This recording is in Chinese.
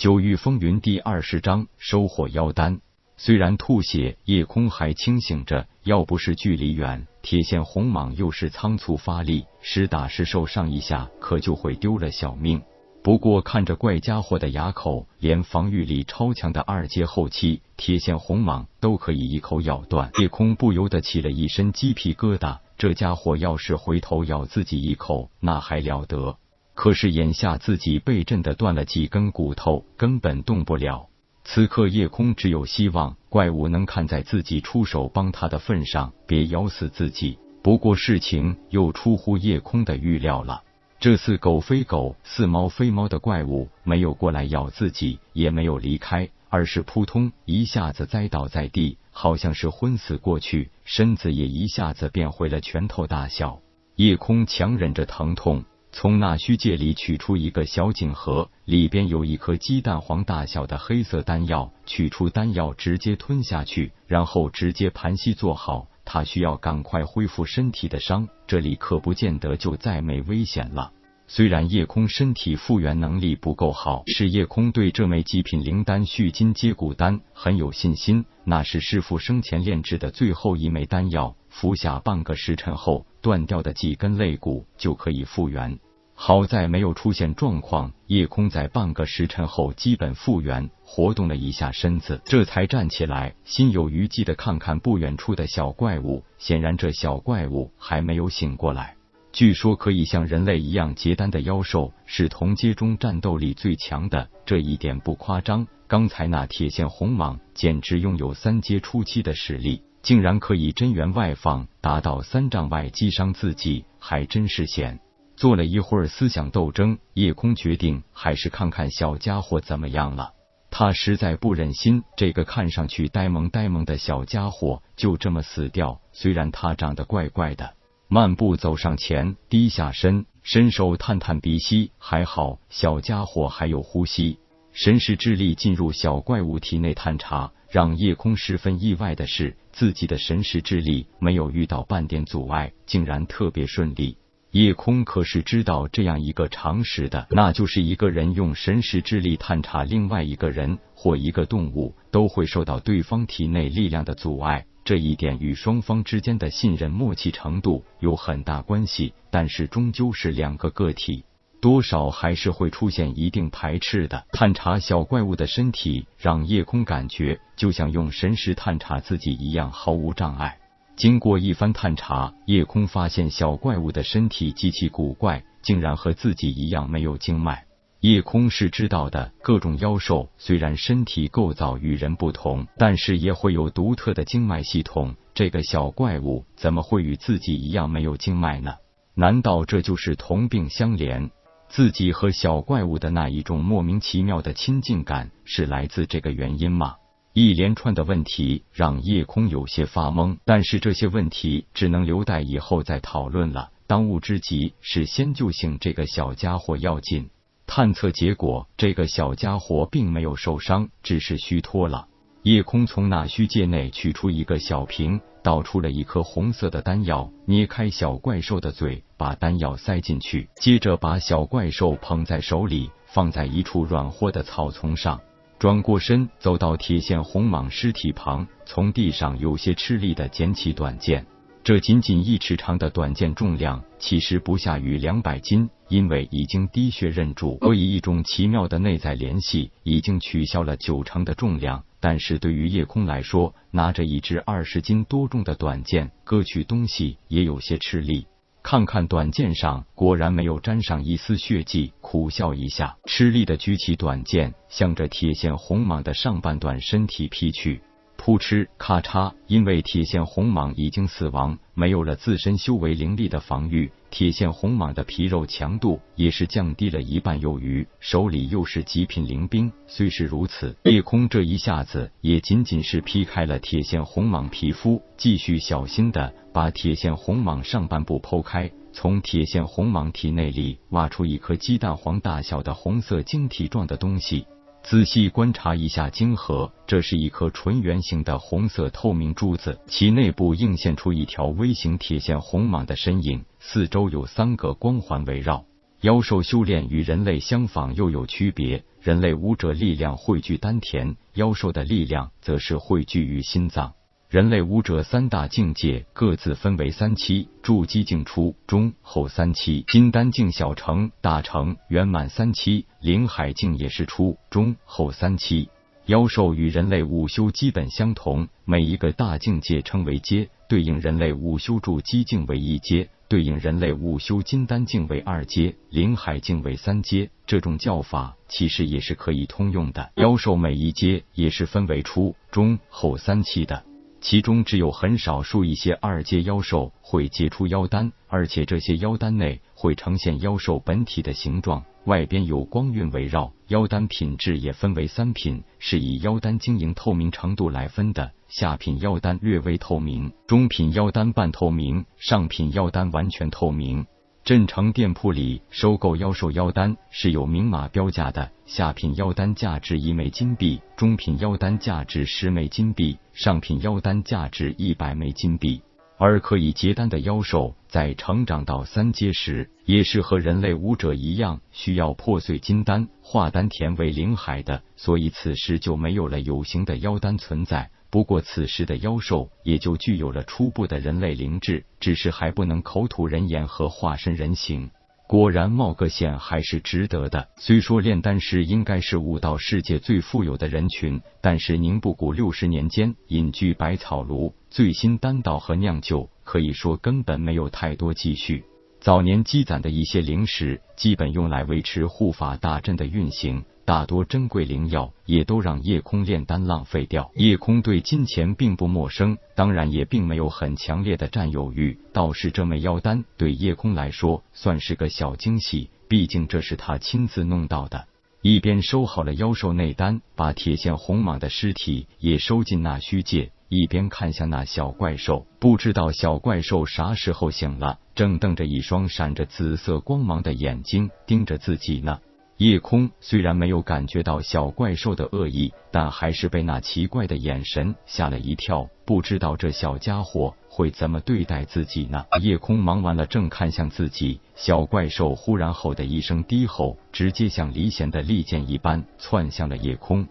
九域风云第二十章收获妖丹。虽然吐血，夜空还清醒着。要不是距离远，铁线红蟒又是仓促发力，实打实受上一下，可就会丢了小命。不过看着怪家伙的牙口，连防御力超强的二阶后期铁线红蟒都可以一口咬断，夜空不由得起了一身鸡皮疙瘩。这家伙要是回头咬自己一口，那还了得？可是眼下自己被震得断了几根骨头，根本动不了。此刻夜空只有希望怪物能看在自己出手帮他的份上，别咬死自己。不过事情又出乎夜空的预料了，这似狗非狗、似猫非猫的怪物没有过来咬自己，也没有离开，而是扑通一下子栽倒在地，好像是昏死过去，身子也一下子变回了拳头大小。夜空强忍着疼痛。从那虚界里取出一个小锦盒，里边有一颗鸡蛋黄大小的黑色丹药。取出丹药，直接吞下去，然后直接盘膝坐好。他需要赶快恢复身体的伤，这里可不见得就再没危险了。虽然夜空身体复原能力不够好，是夜空对这枚极品灵丹续筋接骨丹很有信心。那是师傅生前炼制的最后一枚丹药，服下半个时辰后。断掉的几根肋骨就可以复原，好在没有出现状况。夜空在半个时辰后基本复原，活动了一下身子，这才站起来，心有余悸的看看不远处的小怪物。显然，这小怪物还没有醒过来。据说可以像人类一样结丹的妖兽，是同阶中战斗力最强的，这一点不夸张。刚才那铁线红蟒简直拥有三阶初期的实力。竟然可以真元外放，达到三丈外击伤自己，还真是险。做了一会儿思想斗争，夜空决定还是看看小家伙怎么样了。他实在不忍心这个看上去呆萌呆萌的小家伙就这么死掉。虽然他长得怪怪的，漫步走上前，低下身，伸手探探鼻息，还好小家伙还有呼吸。神识之力进入小怪物体内探查。让夜空十分意外的是，自己的神识之力没有遇到半点阻碍，竟然特别顺利。夜空可是知道这样一个常识的，那就是一个人用神识之力探查另外一个人或一个动物，都会受到对方体内力量的阻碍。这一点与双方之间的信任默契程度有很大关系，但是终究是两个个体。多少还是会出现一定排斥的。探查小怪物的身体，让夜空感觉就像用神识探查自己一样毫无障碍。经过一番探查，夜空发现小怪物的身体极其古怪，竟然和自己一样没有经脉。夜空是知道的，各种妖兽虽然身体构造与人不同，但是也会有独特的经脉系统。这个小怪物怎么会与自己一样没有经脉呢？难道这就是同病相怜？自己和小怪物的那一种莫名其妙的亲近感，是来自这个原因吗？一连串的问题让夜空有些发懵，但是这些问题只能留待以后再讨论了。当务之急是先救醒这个小家伙要紧。探测结果，这个小家伙并没有受伤，只是虚脱了。夜空从那虚界内取出一个小瓶。倒出了一颗红色的丹药，捏开小怪兽的嘴，把丹药塞进去，接着把小怪兽捧在手里，放在一处软和的草丛上，转过身走到铁线红蟒尸体旁，从地上有些吃力的捡起短剑。这仅仅一尺长的短剑重量其实不下于两百斤，因为已经滴血认主，所以一种奇妙的内在联系已经取消了九成的重量。但是对于夜空来说，拿着一支二十斤多重的短剑割取东西也有些吃力。看看短剑上果然没有沾上一丝血迹，苦笑一下，吃力的举起短剑，向着铁线红蟒的上半段身体劈去。扑哧咔嚓，因为铁线红蟒已经死亡，没有了自身修为灵力的防御，铁线红蟒的皮肉强度也是降低了一半有余。手里又是极品灵兵，虽是如此，夜空这一下子也仅仅是劈开了铁线红蟒皮肤，继续小心的把铁线红蟒上半部剖开，从铁线红蟒体内里挖出一颗鸡蛋黄大小的红色晶体状的东西。仔细观察一下晶核，这是一颗纯圆形的红色透明珠子，其内部映现出一条微型铁线红蟒的身影，四周有三个光环围绕。妖兽修炼与人类相仿又有区别，人类武者力量汇聚丹田，妖兽的力量则是汇聚于心脏。人类武者三大境界各自分为三期：筑基境初、中、后三期；金丹境小成、大成、圆满三期；灵海境也是初、中、后三期。妖兽与人类武修基本相同，每一个大境界称为阶，对应人类武修筑基境为一阶，对应人类武修金丹境为二阶，灵海境为三阶。这种叫法其实也是可以通用的。妖兽每一阶也是分为初、中、后三期的。其中只有很少数一些二阶妖兽会结出妖丹，而且这些妖丹内会呈现妖兽本体的形状，外边有光晕围绕。妖丹品质也分为三品，是以妖丹晶莹透明程度来分的。下品妖丹略微透明，中品妖丹半透明，上品妖丹完全透明。镇城店铺里收购妖兽妖丹是有明码标价的，下品妖丹价值一枚金币，中品妖丹价值十枚金币，上品妖丹价值一百枚金币。而可以结丹的妖兽，在成长到三阶时，也是和人类武者一样，需要破碎金丹，化丹田为灵海的，所以此时就没有了有形的妖丹存在。不过，此时的妖兽也就具有了初步的人类灵智，只是还不能口吐人言和化身人形。果然，冒个险还是值得的。虽说炼丹师应该是武道世界最富有的人群，但是宁布谷六十年间隐居百草庐，最新丹道和酿酒，可以说根本没有太多积蓄。早年积攒的一些灵石，基本用来维持护法大阵的运行。大多珍贵灵药也都让夜空炼丹浪费掉。夜空对金钱并不陌生，当然也并没有很强烈的占有欲。倒是这枚妖丹对夜空来说算是个小惊喜，毕竟这是他亲自弄到的。一边收好了妖兽内丹，把铁线红蟒的尸体也收进那虚界，一边看向那小怪兽，不知道小怪兽啥时候醒了，正瞪着一双闪着紫色光芒的眼睛盯着自己呢。夜空虽然没有感觉到小怪兽的恶意，但还是被那奇怪的眼神吓了一跳，不知道这小家伙会怎么对待自己呢？夜空忙完了，正看向自己，小怪兽忽然吼的一声低吼，直接像离弦的利箭一般窜向了夜空。